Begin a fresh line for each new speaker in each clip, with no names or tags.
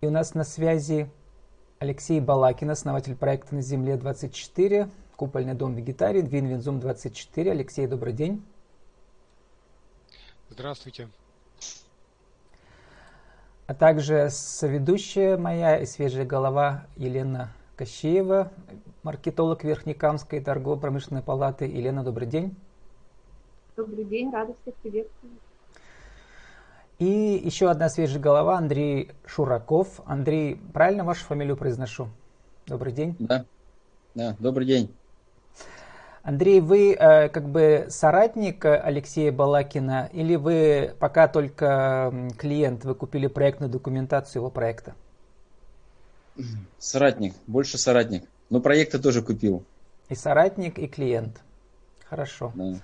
И у нас на связи Алексей Балакин, основатель проекта «На земле 24», купольный дом вегетарий, Двинвинзум 24. Алексей, добрый день.
Здравствуйте.
А также соведущая моя и свежая голова Елена Кощеева, маркетолог Верхнекамской торгово-промышленной палаты. Елена, добрый день.
Добрый день, рада всех приветствовать.
И еще одна свежая голова, Андрей Шураков. Андрей, правильно вашу фамилию произношу? Добрый день.
Да, да, добрый день.
Андрей, вы э, как бы соратник Алексея Балакина или вы пока только клиент, вы купили проектную документацию его проекта?
Соратник, больше соратник. Но проекты тоже купил.
И соратник, и клиент. Хорошо. Да.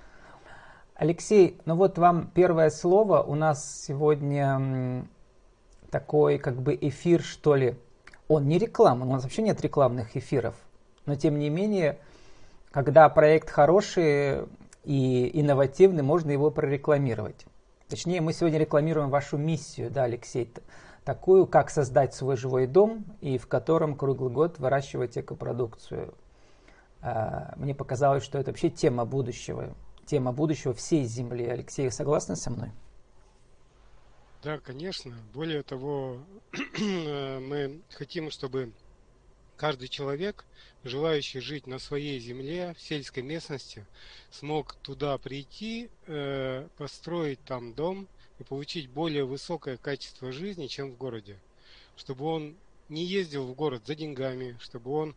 Алексей, ну вот вам первое слово. У нас сегодня такой как бы эфир, что ли. Он не реклама, у нас вообще нет рекламных эфиров. Но тем не менее, когда проект хороший и инновативный, можно его прорекламировать. Точнее, мы сегодня рекламируем вашу миссию, да, Алексей, такую, как создать свой живой дом и в котором круглый год выращивать экопродукцию. А, мне показалось, что это вообще тема будущего тема будущего всей Земли. Алексей, согласны со мной?
Да, конечно. Более того, мы хотим, чтобы каждый человек, желающий жить на своей земле, в сельской местности, смог туда прийти, э, построить там дом и получить более высокое качество жизни, чем в городе. Чтобы он не ездил в город за деньгами, чтобы он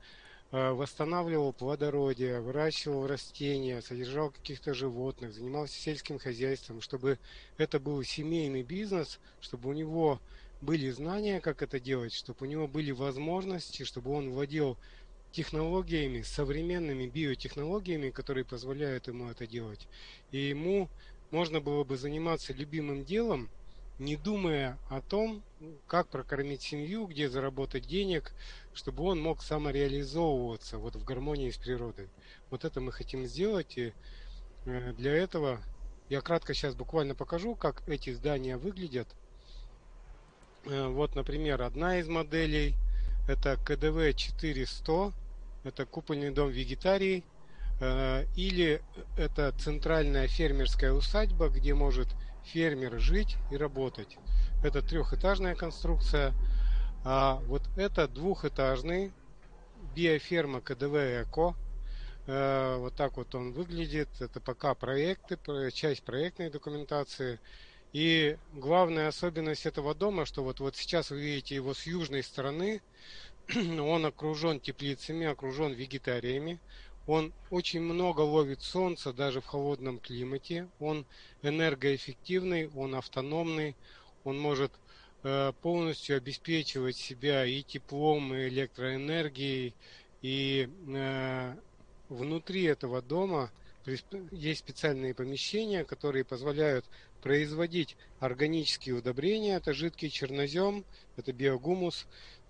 восстанавливал плодородие, выращивал растения, содержал каких-то животных, занимался сельским хозяйством, чтобы это был семейный бизнес, чтобы у него были знания, как это делать, чтобы у него были возможности, чтобы он владел технологиями, современными биотехнологиями, которые позволяют ему это делать. И ему можно было бы заниматься любимым делом, не думая о том, как прокормить семью, где заработать денег, чтобы он мог самореализовываться вот в гармонии с природой. Вот это мы хотим сделать, и э, для этого я кратко сейчас буквально покажу, как эти здания выглядят. Э, вот, например, одна из моделей это КДВ 400, это купольный дом вегетарий, э, или это центральная фермерская усадьба, где может фермер жить и работать. Это трехэтажная конструкция, а вот это двухэтажный биоферма КДВ Эко. Э, вот так вот он выглядит. Это пока проекты, часть проектной документации. И главная особенность этого дома, что вот, вот сейчас вы видите его с южной стороны, он окружен теплицами, окружен вегетариями. Он очень много ловит солнца даже в холодном климате. Он энергоэффективный, он автономный, он может э, полностью обеспечивать себя и теплом, и электроэнергией. И э, внутри этого дома есть специальные помещения, которые позволяют производить органические удобрения. Это жидкий чернозем, это биогумус.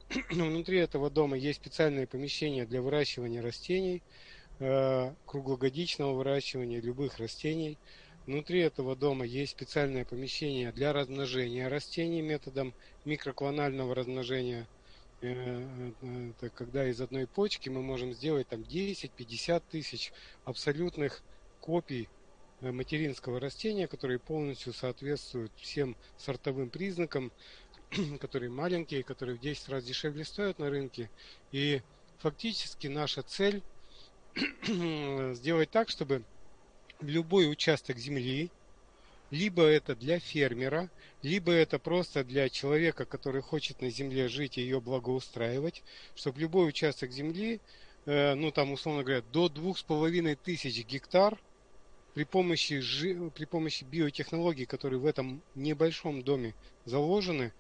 Внутри этого дома есть специальные помещения для выращивания растений – круглогодичного выращивания любых растений. Внутри этого дома есть специальное помещение для размножения растений методом микроклонального размножения. Э, э, это когда из одной почки мы можем сделать там 10-50 тысяч абсолютных копий материнского растения, которые полностью соответствуют всем сортовым признакам, которые маленькие, которые в 10 раз дешевле стоят на рынке. И фактически наша цель сделать так, чтобы любой участок земли, либо это для фермера, либо это просто для человека, который хочет на земле жить и ее благоустраивать, чтобы любой участок земли, э, ну там условно говоря, до двух с половиной тысяч гектар при помощи, при помощи биотехнологий, которые в этом небольшом доме заложены,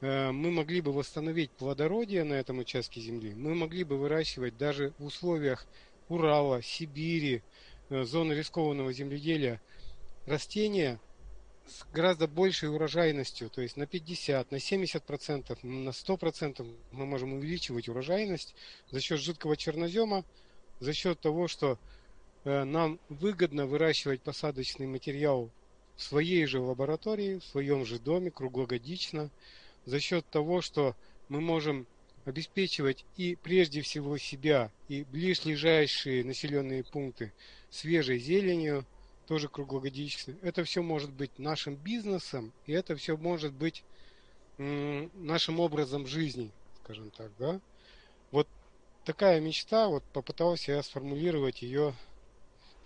э, мы могли бы восстановить плодородие на этом участке земли, мы могли бы выращивать даже в условиях Урала, Сибири, э, зоны рискованного земледелия. Растения с гораздо большей урожайностью, то есть на 50, на 70 процентов, на 100 процентов мы можем увеличивать урожайность за счет жидкого чернозема, за счет того, что э, нам выгодно выращивать посадочный материал в своей же лаборатории, в своем же доме, круглогодично, за счет того, что мы можем обеспечивать и прежде всего себя, и ближайшие населенные пункты свежей зеленью, тоже круглогодично. Это все может быть нашим бизнесом, и это все может быть нашим образом жизни, скажем так, да. Вот такая мечта, вот попытался я сформулировать ее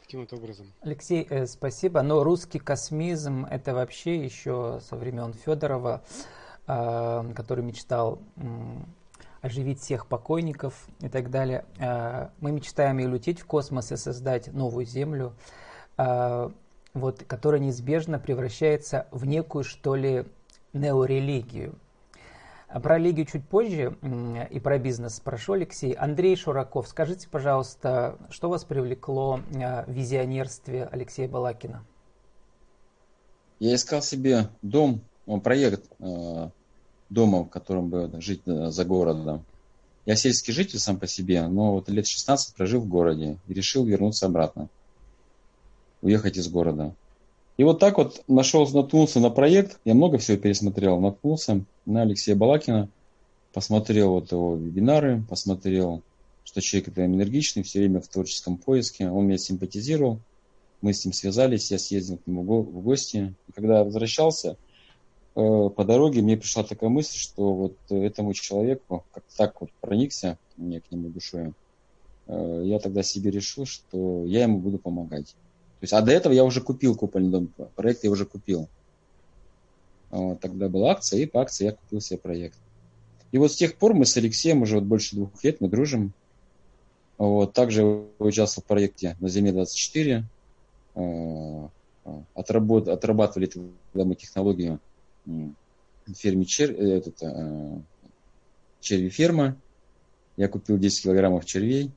таким вот образом.
Алексей, э, спасибо. Но русский космизм это вообще еще со времен Федорова, э, который мечтал оживить всех покойников и так далее. Э, мы мечтаем и улететь в космос и создать новую Землю, э, вот, которая неизбежно превращается в некую, что ли, неорелигию. А про религию чуть позже и про бизнес спрошу, Алексей. Андрей Шураков, скажите, пожалуйста, что вас привлекло а, в визионерстве Алексея Балакина?
Я искал себе дом, проект дома, в котором бы жить э, за городом. Я сельский житель сам по себе, но вот лет 16 прожил в городе и решил вернуться обратно, уехать из города. И вот так вот нашел, наткнулся на проект, я много всего пересмотрел, наткнулся на Алексея Балакина, посмотрел вот его вебинары, посмотрел, что человек это энергичный, все время в творческом поиске, он меня симпатизировал, мы с ним связались, я съездил к нему в гости. И когда я возвращался, по дороге мне пришла такая мысль, что вот этому человеку, как так вот проникся мне к нему душой, э, я тогда себе решил, что я ему буду помогать. То есть, а до этого я уже купил купольный дом, проект я уже купил. Вот, тогда была акция, и по акции я купил себе проект. И вот с тех пор мы с Алексеем уже вот больше двух лет мы дружим. Вот, также участвовал в проекте на Земле 24. Э, отработ, отрабатывали тогда мы технологию ферме чер, э, этот, э, черви ферма. Я купил 10 килограммов червей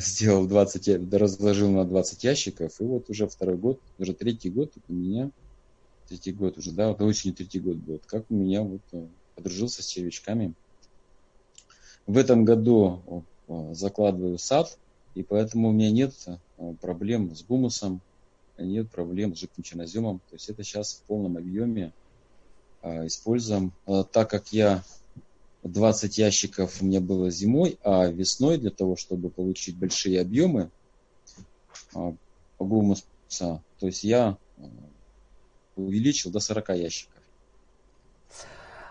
сделал 20, разложил на 20 ящиков, и вот уже второй год, уже третий год у меня, третий год уже, да, вот осенью третий год будет, как у меня вот э, подружился с червячками. В этом году закладываю сад, и поэтому у меня нет э, проблем с гумусом, нет проблем с жидким черноземом. То есть это сейчас в полном объеме э, используем. Так как я 20 ящиков у меня было зимой, а весной для того, чтобы получить большие объемы а, гумуса, то есть я а, увеличил до 40 ящиков.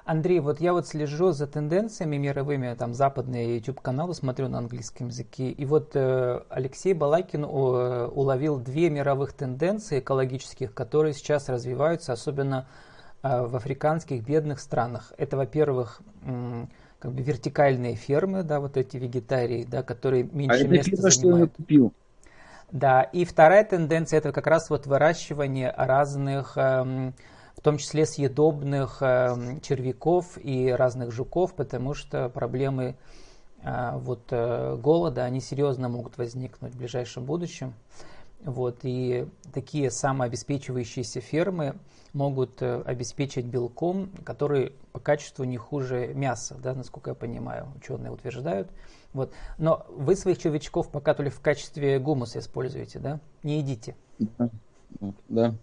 Андрей, вот я вот слежу за тенденциями мировыми, там западные YouTube-каналы смотрю на английском языке, и вот э, Алексей Балакин э, уловил две мировых тенденции экологических, которые сейчас развиваются, особенно а, в африканских бедных странах. Это, во-первых, как бы вертикальные фермы, да, вот эти вегетарии, да, которые меньше а места это занимают. Что я купил. Да, и вторая тенденция это как раз вот выращивание разных, эм, в том числе съедобных эм, червяков и разных жуков, потому что проблемы э, вот э, голода, они серьезно могут возникнуть в ближайшем будущем. Вот, и такие самообеспечивающиеся фермы могут э, обеспечить белком, который по качеству не хуже мяса, да, насколько я понимаю, ученые утверждают. Вот. Но вы своих червячков пока только в качестве гумуса используете, да? Не едите.
Да.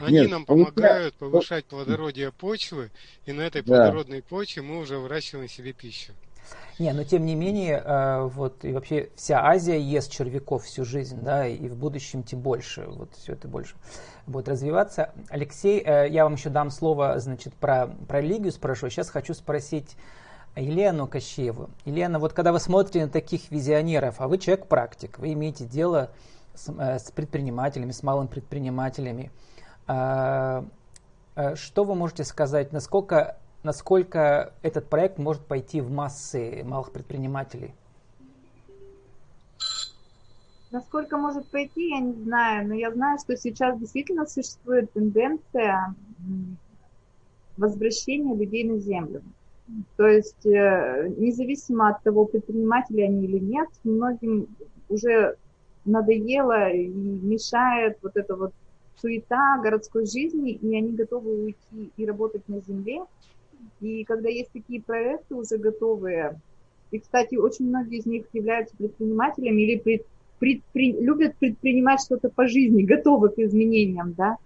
Они нам помогают повышать плодородие почвы, и на этой плодородной почве мы уже выращиваем себе пищу.
Не, но тем не менее, э, вот и вообще вся Азия ест червяков всю жизнь, да, и в будущем тем больше, вот все это больше будет развиваться. Алексей, э, я вам еще дам слово, значит, про, про религию спрошу. Сейчас хочу спросить Елену Кощееву. Елена, вот когда вы смотрите на таких визионеров, а вы человек-практик, вы имеете дело с, э, с предпринимателями, с малыми предпринимателями, что вы можете сказать, насколько насколько этот проект может пойти в массы малых предпринимателей?
Насколько может пойти, я не знаю, но я знаю, что сейчас действительно существует тенденция возвращения людей на землю. То есть э, независимо от того, предприниматели они или нет, многим уже надоело и мешает вот эта вот суета городской жизни, и они готовы уйти и работать на земле, и когда есть такие проекты уже готовые, и, кстати, очень многие из них являются предпринимателями или предпри, любят предпринимать что-то по жизни, готовы к изменениям, да,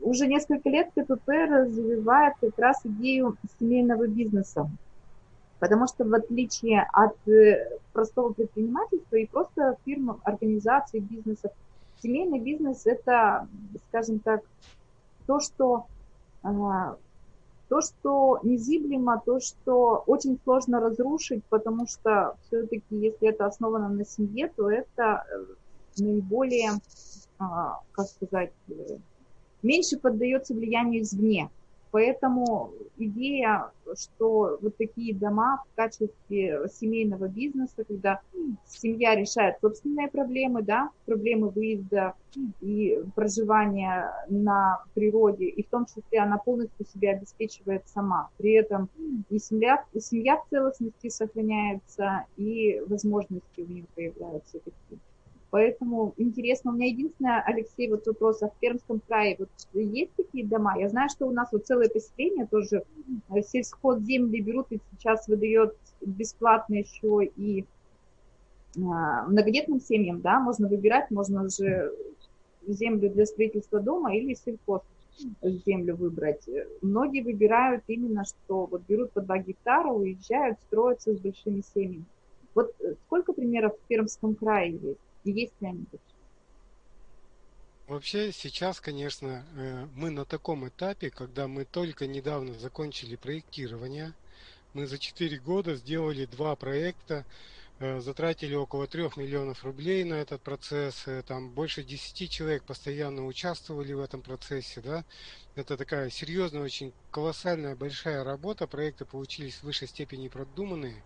уже несколько лет КПП развивает как раз идею семейного бизнеса. Потому что в отличие от э, простого предпринимательства и просто фирм, организаций, бизнесов, семейный бизнес – это, скажем так, то, что, а, то, что незыблемо, то, что очень сложно разрушить, потому что все-таки, если это основано на семье, то это э, наиболее, а, как сказать, э, меньше поддается влиянию извне. Поэтому идея, что вот такие дома в качестве семейного бизнеса, когда семья решает собственные проблемы, да, проблемы выезда и проживания на природе, и в том числе она полностью себя обеспечивает сама. При этом и семья, и семья в целостности сохраняется, и возможности у нее появляются такие. Поэтому интересно, у меня единственное, Алексей, вот вопрос, а в Пермском крае вот есть такие дома? Я знаю, что у нас вот целое поселение тоже э, сельхозземли берут и сейчас выдает бесплатно еще и а, многодетным семьям, да, можно выбирать, можно же землю для строительства дома или сельхоз землю выбрать. Многие выбирают именно, что вот берут по 2 гектара, уезжают, строятся с большими семьями. Вот э, сколько примеров в Пермском крае есть? И есть ли они
Вообще сейчас, конечно, э, мы на таком этапе, когда мы только недавно закончили проектирование. Мы за 4 года сделали два проекта затратили около 3 миллионов рублей на этот процесс, э, там больше 10 человек постоянно участвовали в этом процессе, да, это такая серьезная, очень колоссальная, большая работа, проекты получились в высшей степени продуманные,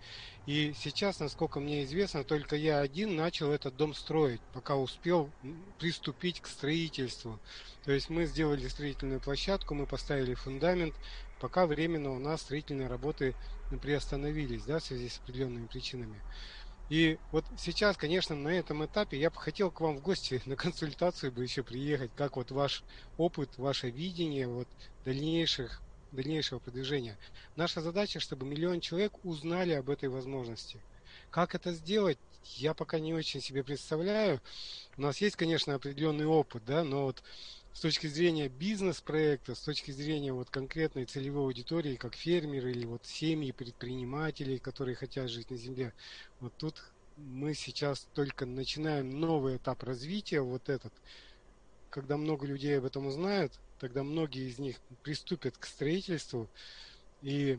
и сейчас, насколько мне известно, только я один начал этот дом строить, пока успел приступить к строительству, то есть мы сделали строительную площадку, мы поставили фундамент, пока временно у нас строительные работы приостановились, да, в связи с определенными причинами. И вот сейчас, конечно, на этом этапе я бы хотел к вам в гости на консультацию бы еще приехать, как вот ваш опыт, ваше видение вот дальнейших, дальнейшего продвижения. Наша задача, чтобы миллион человек узнали об этой возможности. Как это сделать, я пока не очень себе представляю. У нас есть, конечно, определенный опыт, да, но вот с точки зрения бизнес-проекта, с точки зрения вот конкретной целевой аудитории, как фермеры или вот семьи предпринимателей, которые хотят жить на земле, вот тут мы сейчас только начинаем новый этап развития, вот этот. Когда много людей об этом узнают, тогда многие из них приступят к строительству, и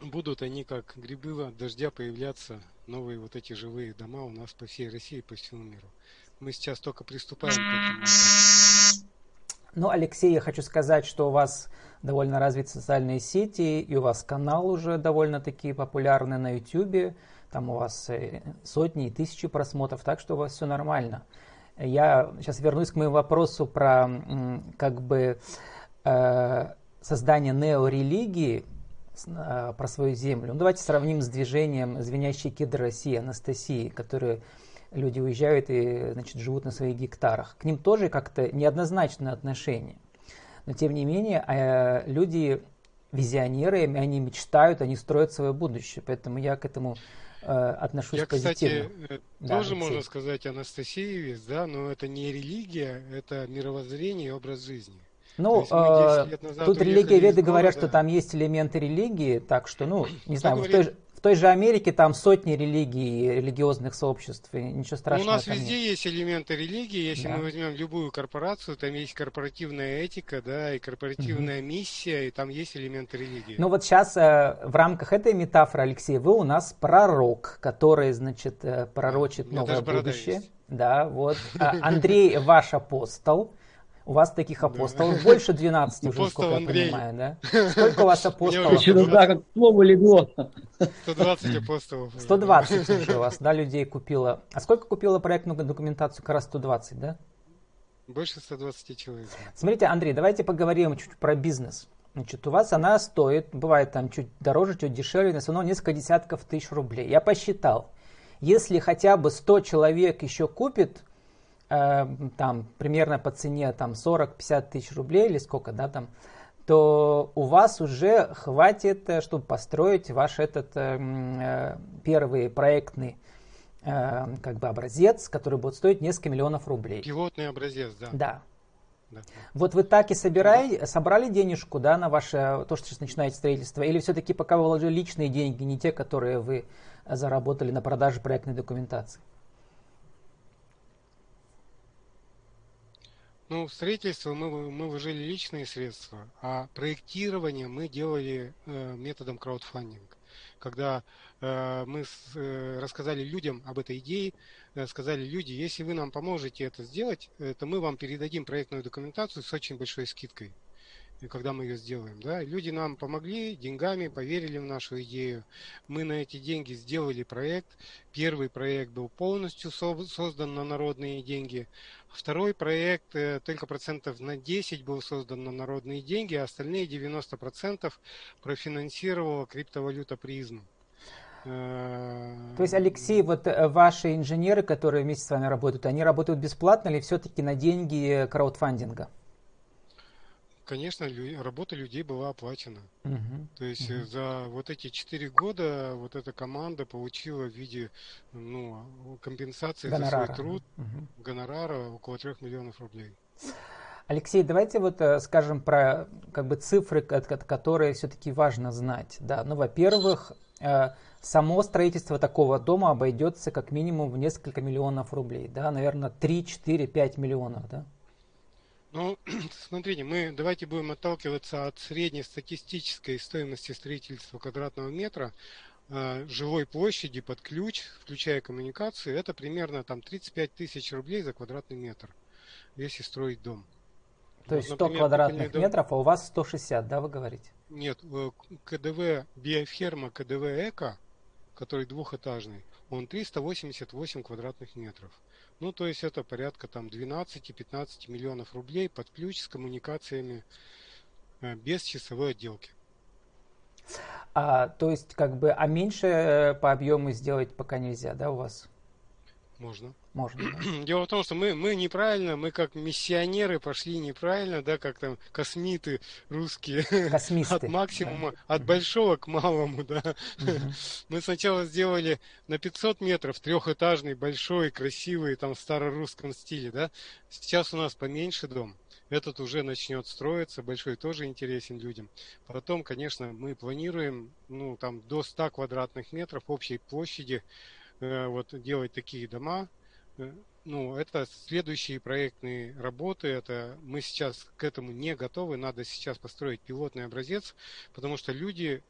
будут они как грибы от дождя появляться, новые вот эти живые дома у нас по всей России, по всему миру. Мы сейчас только приступаем к этому.
Ну, Алексей, я хочу сказать, что у вас довольно развиты социальные сети, и у вас канал уже довольно-таки популярный на YouTube. Там у вас э, сотни и тысячи просмотров, так что у вас все нормально. Я сейчас вернусь к моему вопросу про как бы э, создание неорелигии, э, про свою землю. Ну, давайте сравним с движением «Звенящий кедр России» Анастасии, которые люди уезжают и значит, живут на своих гектарах. К ним тоже как-то неоднозначное отношение. Но тем не менее, э, люди визионеры, они мечтают, они строят свое будущее. Поэтому я к этому э, отношусь
я,
позитивно.
Кстати, э, да, тоже Алексей. можно сказать Анастасиевец, да, но это не религия, это мировоззрение и образ жизни.
Ну, э, тут религия веды говорят, что там есть элементы религии, так что, ну, не знаю, говорит? в той же в той же Америке там сотни религий, религиозных сообществ, и ничего страшного.
Ну, у нас везде нет. есть элементы религии. Если да. мы возьмем любую корпорацию, там есть корпоративная этика, да, и корпоративная угу. миссия, и там есть элементы религии.
Ну вот сейчас э, в рамках этой метафоры, Алексей, вы у нас пророк, который, значит, э, пророчит новое будущее. Да, вот. А Андрей ваш апостол. У вас таких апостолов да. больше 12 уже, сколько я понимаю, да? Сколько у вас апостолов?
Что-то да, как слово легло.
120 апостолов.
120 уже у вас, да, людей купило. А сколько купила проектную документацию? Как раз 120, да?
Больше 120 человек.
Смотрите, Андрей, давайте поговорим чуть про бизнес. Значит, у вас она стоит, бывает там чуть дороже, чуть дешевле, но все равно несколько десятков тысяч рублей. Я посчитал, если хотя бы 100 человек еще купит Э, там примерно по цене там 40-50 тысяч рублей или сколько, да, там, то у вас уже хватит, э, чтобы построить ваш этот э, первый проектный как бы образец, который будет стоить несколько миллионов рублей.
Пилотный образец, да.
Да. да. Вот вы так и собираете, собрали денежку, да, на ваше, то, что сейчас начинаете строительство, или все-таки пока вы вложили личные деньги, не те, которые вы заработали на продаже проектной документации?
Ну, строительство мы, мы вложили личные средства, а проектирование мы делали э, методом краудфандинга. Когда э, мы с, э, рассказали людям об этой идее, э, сказали, люди, если вы нам поможете это сделать, э, то мы вам передадим проектную документацию с очень большой скидкой когда мы ее сделаем. Да? Люди нам помогли деньгами, поверили в нашу идею. Мы на эти деньги сделали проект. Первый проект был полностью создан на народные деньги. Второй проект э, только процентов на 10 был создан на народные деньги, а остальные 90% профинансировала криптовалюта призм.
Э, То есть, Алексей, вот э, ваши инженеры, которые вместе с вами работают, они работают бесплатно или все-таки на деньги краудфандинга?
Конечно, работа людей была оплачена. Угу, То есть угу. за вот эти четыре года вот эта команда получила в виде ну, компенсации гонорара. за свой труд угу. гонорара около трех миллионов рублей.
Алексей, давайте вот э, скажем про как бы цифры, которые все-таки важно знать. Да, ну, во-первых, э, само строительство такого дома обойдется как минимум в несколько миллионов рублей, да, наверное, 3, 4, 5 миллионов, да.
Ну, смотрите, мы давайте будем отталкиваться от средней статистической стоимости строительства квадратного метра э, жилой площади под ключ, включая коммуникации, это примерно там 35 тысяч рублей за квадратный метр, если строить дом.
То есть 100 например, квадратных дом... метров, а у вас 160, да, вы говорите?
Нет, э, КДВ биоферма КДВ Эко, который двухэтажный, он 388 квадратных метров. Ну, то есть это порядка там 12-15 миллионов рублей под ключ с коммуникациями э, без часовой отделки.
А, то есть, как бы, а меньше э, по объему сделать пока нельзя, да, у вас?
Можно.
Можно.
Дело в том, что мы, мы неправильно, мы как миссионеры пошли неправильно, да, как там космиты русские. Космисты. От максимума, да. от большого к малому, да. Угу. Мы сначала сделали на 500 метров трехэтажный, большой, красивый, там в старорусском стиле, да. Сейчас у нас поменьше дом. Этот уже начнет строиться, большой тоже интересен людям. Потом, конечно, мы планируем, ну, там до 100 квадратных метров общей площади, Э, вот делать такие дома. Э, ну, это следующие проектные работы. Это мы сейчас к этому не готовы. Надо сейчас построить пилотный образец, потому что люди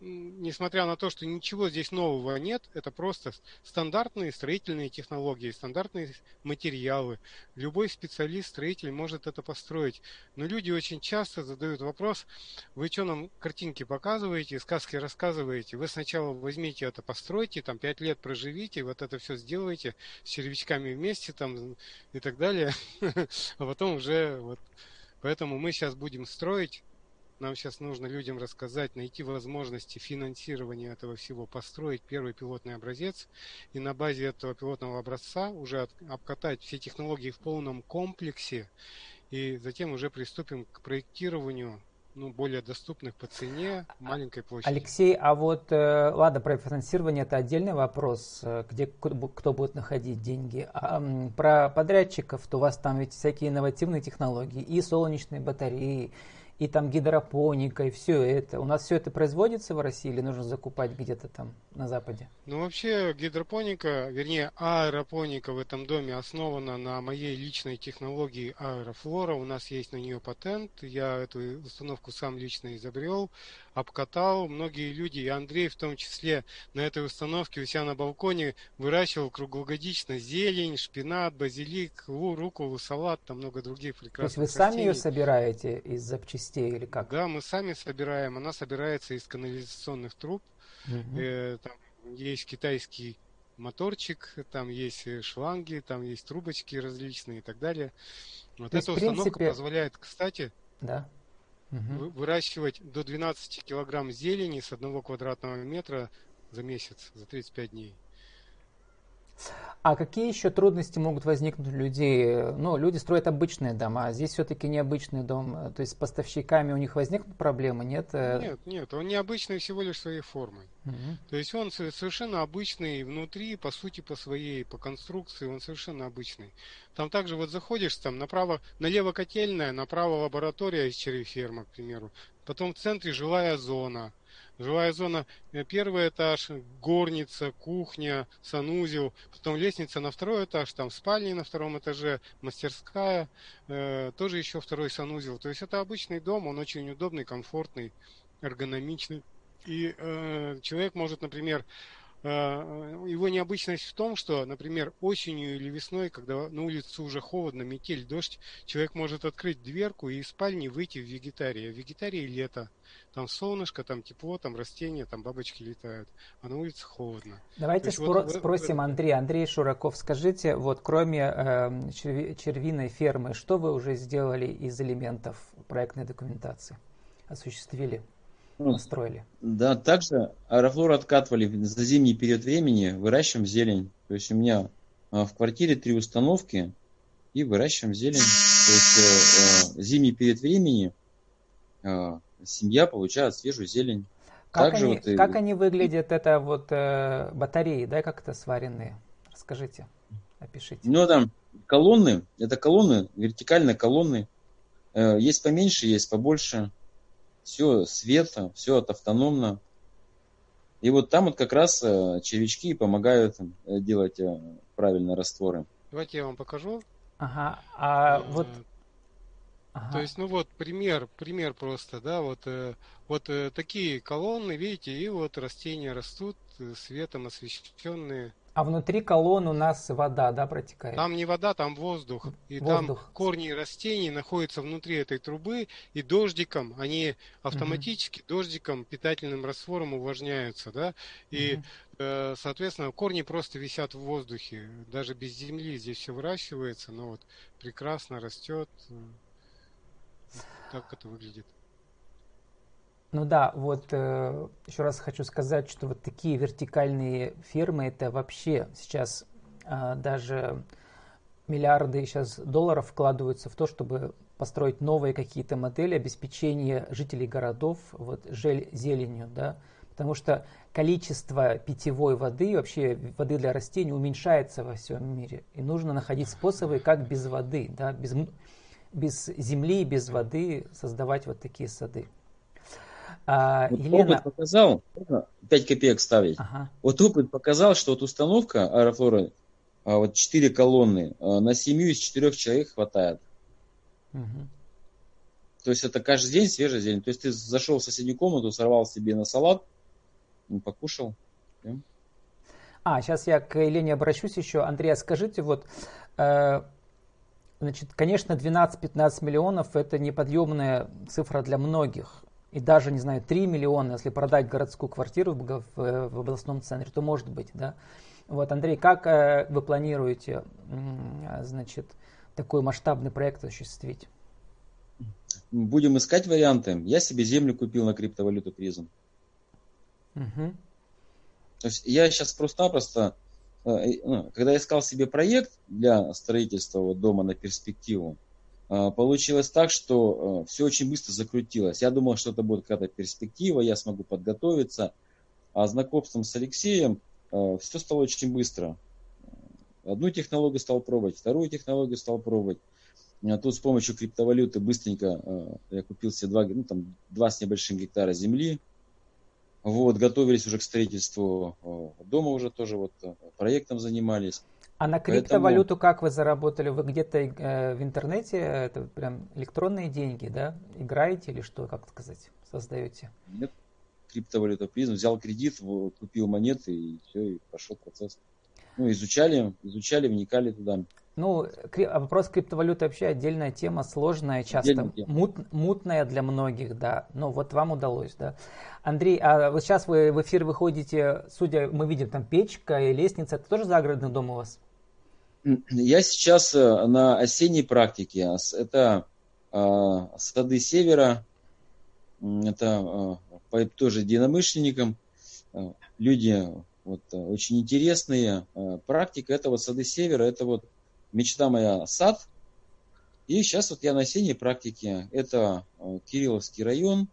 несмотря на то, что ничего здесь нового нет, это просто стандартные строительные технологии, стандартные материалы. Любой специалист, строитель может это построить. Но люди очень часто задают вопрос, вы что нам картинки показываете, сказки рассказываете, вы сначала возьмите это, постройте, там пять лет проживите, вот это все сделаете с червячками вместе там и так далее, а потом уже вот Поэтому мы сейчас будем строить нам сейчас нужно людям рассказать, найти возможности финансирования этого всего, построить первый пилотный образец и на базе этого пилотного образца уже обкатать все технологии в полном комплексе и затем уже приступим к проектированию ну, более доступных по цене маленькой площади.
Алексей, а вот, э, ладно, про финансирование это отдельный вопрос, э, где кто будет находить деньги. А про подрядчиков, то у вас там ведь всякие инновативные технологии, и солнечные батареи, и там гидропоника, и все это. У нас все это производится в России или нужно закупать где-то там на Западе?
Ну, вообще гидропоника, вернее, аэропоника в этом доме основана на моей личной технологии аэрофлора. У нас есть на нее патент. Я эту установку сам лично изобрел обкатал. Многие люди, и Андрей в том числе, на этой установке у себя на балконе выращивал круглогодично зелень, шпинат, базилик, руколу, салат, там много других прекрасных То есть
вы
растений.
сами ее собираете из запчастей или как?
Да, мы сами собираем. Она собирается из канализационных труб. Угу. Э, там есть китайский моторчик, там есть э, шланги, там есть трубочки различные и так далее. Вот То эта установка принципе... позволяет, кстати,
да
угу. выращивать до 12 килограмм зелени с одного квадратного метра за месяц, за 35 дней.
А какие еще трудности могут возникнуть у людей? Ну, люди строят обычные дома, а здесь все-таки необычный дом. То есть с поставщиками у них возникнут проблемы, нет?
Нет, нет, он необычный всего лишь своей формой.
Угу.
То есть он совершенно обычный внутри, по сути, по своей, по конструкции, он совершенно обычный. Там также вот заходишь, там направо, налево котельная, направо лаборатория из червеферма, к примеру. Потом в центре жилая зона – Жилая зона, э, первый этаж, горница, кухня, санузел, потом лестница на второй этаж, там спальни на втором этаже, мастерская, э, тоже еще второй санузел. То есть это обычный дом, он очень удобный, комфортный, эргономичный. И э, человек может, например, его необычность в том, что, например, осенью или весной, когда на улице уже холодно, метель, дождь, человек может открыть дверку и из спальни выйти в вегетарий. А в вегетарии лето. Там солнышко, там тепло, там растения, там бабочки летают. А на улице холодно.
Давайте спро- вот, спросим Андрей. Андрей Шураков, скажите, вот кроме э, червиной фермы, что вы уже сделали из элементов проектной документации? Осуществили? Ну, настроили.
Да, также аэрофлор откатывали за зимний период времени, выращиваем зелень. То есть у меня а, в квартире три установки и выращиваем зелень. То есть э, э, зимний период времени э, семья получает свежую зелень.
Как, Также они, вот, как они выглядят, это вот э, батареи, да, как это сваренные? Расскажите, опишите.
Ну, там колонны, это колонны, вертикальные колонны. Э, есть поменьше, есть побольше все светло, все от автономно. И вот там вот как раз э, червячки помогают э, делать э, правильно растворы.
Давайте я вам покажу.
Ага, а вот...
Ага. То есть, ну вот пример, пример просто, да, вот, вот такие колонны, видите, и вот растения растут, светом освещенные.
А внутри колонн у нас вода, да, протекает?
Там не вода, там воздух. И воздух. там корни растений находятся внутри этой трубы, и дождиком, они автоматически угу. дождиком, питательным раствором увлажняются, да, и, угу. э, соответственно, корни просто висят в воздухе, даже без земли здесь все выращивается, но вот прекрасно растет. Так это выглядит.
Ну да, вот э, еще раз хочу сказать, что вот такие вертикальные фермы это вообще сейчас э, даже миллиарды сейчас долларов вкладываются в то, чтобы построить новые какие-то модели обеспечения жителей городов вот жель, зеленью, да, потому что количество питьевой воды, вообще воды для растений уменьшается во всем мире, и нужно находить способы, как без воды, да, без, без земли, без воды создавать вот такие сады.
А, вот Елена... Опыт показал, 5 копеек ставить. Ага. Вот опыт показал, что вот установка аэрофлора, а, вот 4 колонны, а, на семью из 4 человек хватает. Угу. То есть это каждый день свежая зелень. То есть ты зашел в соседнюю комнату, сорвал себе на салат, покушал.
А, сейчас я к Елене обращусь еще. Андрей, а скажите, вот, э, значит, конечно, 12-15 миллионов это неподъемная цифра для многих и даже, не знаю, 3 миллиона, если продать городскую квартиру в, в, в областном центре, то может быть, да. Вот, Андрей, как э, вы планируете, э, значит, такой масштабный проект осуществить?
Будем искать варианты. Я себе землю купил на криптовалюту призм.
Угу.
То есть я сейчас просто-напросто, э, ну, когда искал себе проект для строительства вот дома на перспективу, получилось так, что а, все очень быстро закрутилось. Я думал, что это будет какая-то перспектива, я смогу подготовиться. А знакомством с Алексеем а, все стало очень быстро. Одну технологию стал пробовать, вторую технологию стал пробовать. Тут с помощью криптовалюты быстренько я купил себе два, ну, там, два с небольшим гектара земли. Вот, готовились уже к строительству дома уже тоже вот проектом занимались.
А на криптовалюту Поэтому... как вы заработали? Вы где-то э, в интернете, это прям электронные деньги, да? Играете или что, как сказать, создаете?
Нет, криптовалюта призм, взял кредит, купил монеты и все, и пошел процесс. Ну, изучали, изучали, вникали туда.
Ну, а вопрос криптовалюты вообще отдельная тема, сложная, часто мут, мутная для многих, да. Но вот вам удалось, да. Андрей, а вот сейчас вы в эфир выходите, судя, мы видим там печка и лестница, это тоже загородный дом у вас?
Я сейчас э, на осенней практике. Это а, сады севера, это а, по тоже единомышленникам. Люди Вот, очень интересные. Практика это вот сады севера, это вот мечта моя сад. И сейчас вот я на осенней практике. Это Кирилловский район,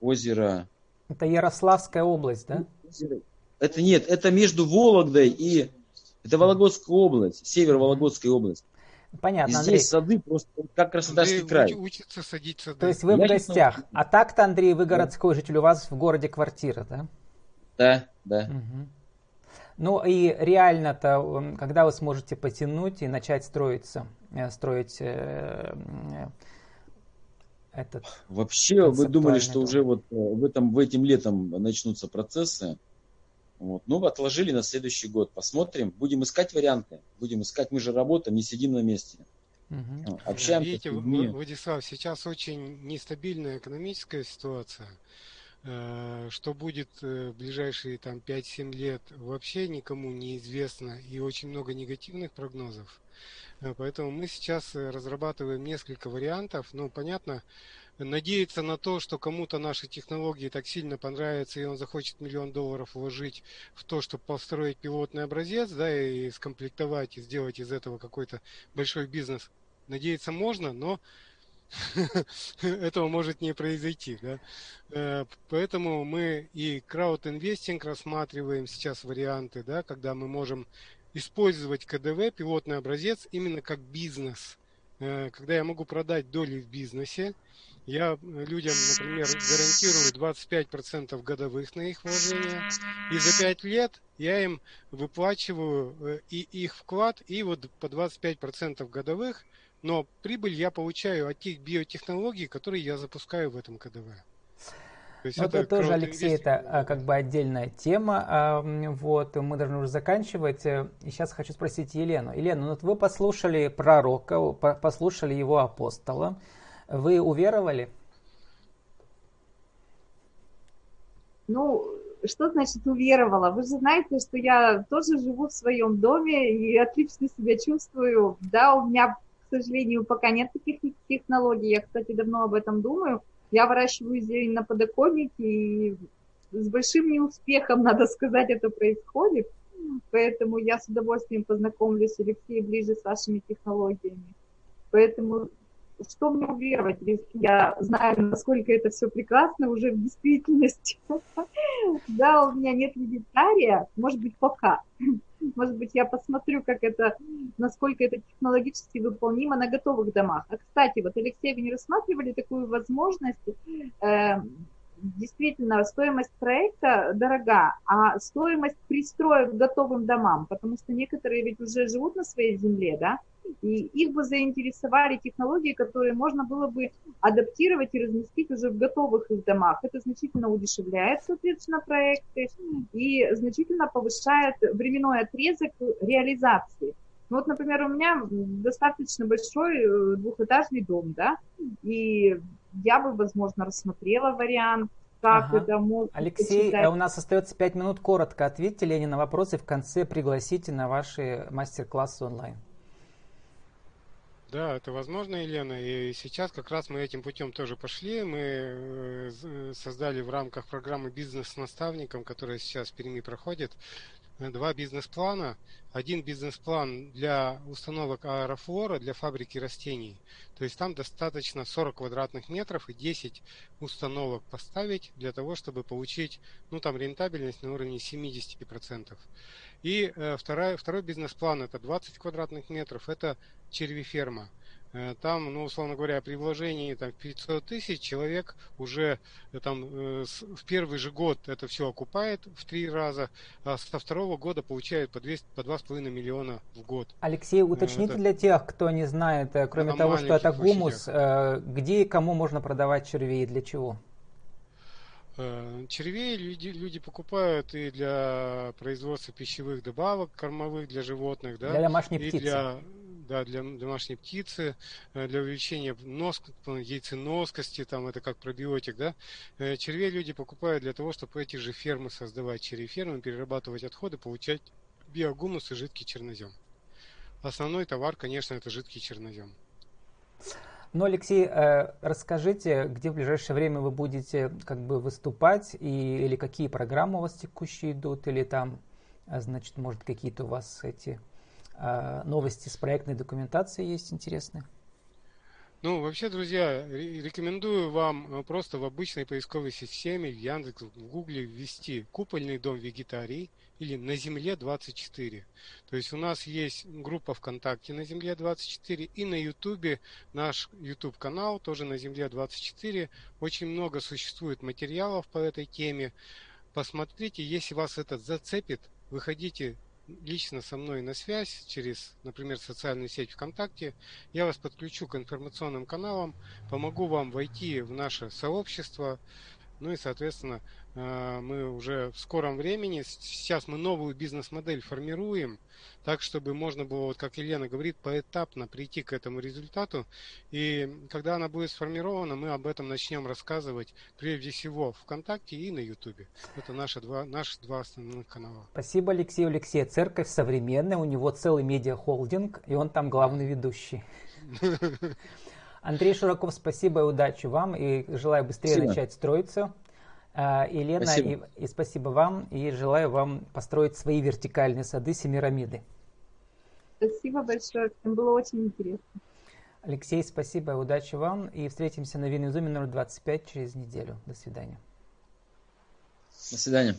озеро.
Это Ярославская область, да?
Это нет, это между Вологдой и... Это Вологодская область, север Вологодской области.
Понятно,
и Андрей. здесь сады просто как Краснодарский Андрей край.
Учится садить сады.
То есть вы Я в гостях. А так-то, Андрей, вы городской житель, у вас в городе квартира, да?
Да, да.
Угу. Ну и реально-то, когда вы сможете потянуть и начать строиться, э, строить э, э, этот...
Вообще, вы думали, что дом. уже вот в, этом, в этим летом начнутся процессы? Вот. Ну, отложили на следующий год. Посмотрим. Будем искать варианты. Будем искать. Мы же работаем, не сидим на месте.
Угу. Общаемся Видите, Владислав, сейчас очень нестабильная экономическая ситуация. Э, что будет э, в ближайшие там 5-7 лет, вообще никому не известно и очень много негативных прогнозов. Э, поэтому мы сейчас разрабатываем несколько вариантов. Ну, понятно, надеяться на то, что кому-то наши технологии так сильно понравятся, и он захочет миллион долларов вложить в то, чтобы построить пилотный образец, да, и скомплектовать, и сделать из этого какой-то большой бизнес. Надеяться можно, но этого может не произойти. Да? Э, поэтому мы и краудинвестинг рассматриваем сейчас варианты, да, когда мы можем использовать КДВ, пилотный образец, именно как бизнес. Э, когда я могу продать доли в бизнесе, я людям, например, гарантирую 25% годовых на их вложения, и за 5 лет я им выплачиваю э, и их вклад, и вот по 25% годовых, но прибыль я получаю от тех биотехнологий, которые я запускаю в этом КДВ.
То есть это, это тоже, Алексей, это как бы отдельная тема. Вот, мы должны уже заканчивать. Э, и сейчас хочу спросить Елену. Елена, ну вот вы послушали пророка, послушали его апостола. Вы уверовали?
Ну, что значит уверовала? Вы же знаете, что я тоже живу в своем доме и отлично себя чувствую. Да, у меня, к сожалению, пока нет таких технологий. Я, кстати, давно об этом думаю. Я выращиваю зелень на подоконнике, и с большим неуспехом, надо сказать, это происходит. Поэтому я с удовольствием познакомлюсь, Алексей, ближе с вашими технологиями. Поэтому что мне уверовать, если я знаю, насколько это все прекрасно уже в действительности. Да, у меня нет вегетария, может быть, пока. Может быть, я посмотрю, как это, насколько это технологически выполнимо на готовых домах. А, кстати, вот, Алексей, вы не рассматривали такую возможность э, действительно стоимость проекта дорога, а стоимость пристроек к готовым домам, потому что некоторые ведь уже живут на своей земле, да, и их бы заинтересовали технологии, которые можно было бы адаптировать и разместить уже в готовых их домах. Это значительно удешевляет, соответственно, проекты и значительно повышает временной отрезок реализации. Ну, вот, например, у меня достаточно большой э, двухэтажный дом, да, и я бы, возможно, рассмотрела вариант, как ага. это может
Алексей, почитать. у нас остается пять минут. Коротко ответьте Лене на вопросы. В конце пригласите на ваши мастер-классы онлайн.
Да, это возможно, Елена. И сейчас как раз мы этим путем тоже пошли. Мы э, создали в рамках программы «Бизнес с наставником», которая сейчас в Перми проходит, два бизнес-плана. Один бизнес-план для установок аэрофлора для фабрики растений. То есть там достаточно 40 квадратных метров и 10 установок поставить для того, чтобы получить ну, там, рентабельность на уровне 70%. И э, второй, второй бизнес-план это 20 квадратных метров, это червиферма. ферма там, ну, условно говоря, при вложении там, 500 тысяч человек уже э, там, э, в первый же год это все окупает в три раза, а со второго года получает по, 200, по 2,5 миллиона в год.
Алексей, уточните это, для тех, кто не знает, кроме того, что это гумус, где и кому можно продавать червей и для чего?
Червей люди, люди покупают и для производства пищевых добавок, кормовых для животных, да,
для домашней
и
птицы.
для да, для домашней птицы, э, для увеличения нос, яйценоскости, там это как пробиотик, да. Э, червей люди покупают для того, чтобы эти же фермы создавать, червей-фермы, перерабатывать отходы, получать биогумус и жидкий чернозем. Основной товар, конечно, это жидкий чернозем.
Ну, Алексей, э, расскажите, где в ближайшее время вы будете как бы выступать, и, или какие программы у вас текущие идут, или там, э, значит, может, какие-то у вас эти э, новости с проектной документацией есть интересные?
Ну, вообще, друзья, рекомендую вам просто в обычной поисковой системе, в Яндекс, в Гугле ввести «Купольный дом вегетарий» или «На земле 24». То есть у нас есть группа ВКонтакте «На земле 24» и на Ютубе наш YouTube канал тоже «На земле 24». Очень много существует материалов по этой теме. Посмотрите, если вас это зацепит, выходите лично со мной на связь через, например, социальную сеть ВКонтакте. Я вас подключу к информационным каналам, помогу вам войти в наше сообщество, ну и, соответственно, э, мы уже в скором времени, сейчас мы новую бизнес-модель формируем, так, чтобы можно было, вот как Елена говорит, поэтапно прийти к этому результату. И когда она будет сформирована, мы об этом начнем рассказывать прежде всего ВКонтакте и на Ютубе. Это наши два, наши два основных канала.
Спасибо, Алексей. Алексей, церковь современная, у него целый медиа-холдинг, и он там главный ведущий. Андрей Широков, спасибо и удачи вам. И желаю быстрее спасибо. начать строиться. А, Елена, спасибо. И, и спасибо вам. И желаю вам построить свои вертикальные сады Семирамиды.
Спасибо большое. Всем было очень интересно.
Алексей, спасибо и удачи вам. И встретимся на Винизуме номер 25 через неделю. До свидания.
До свидания.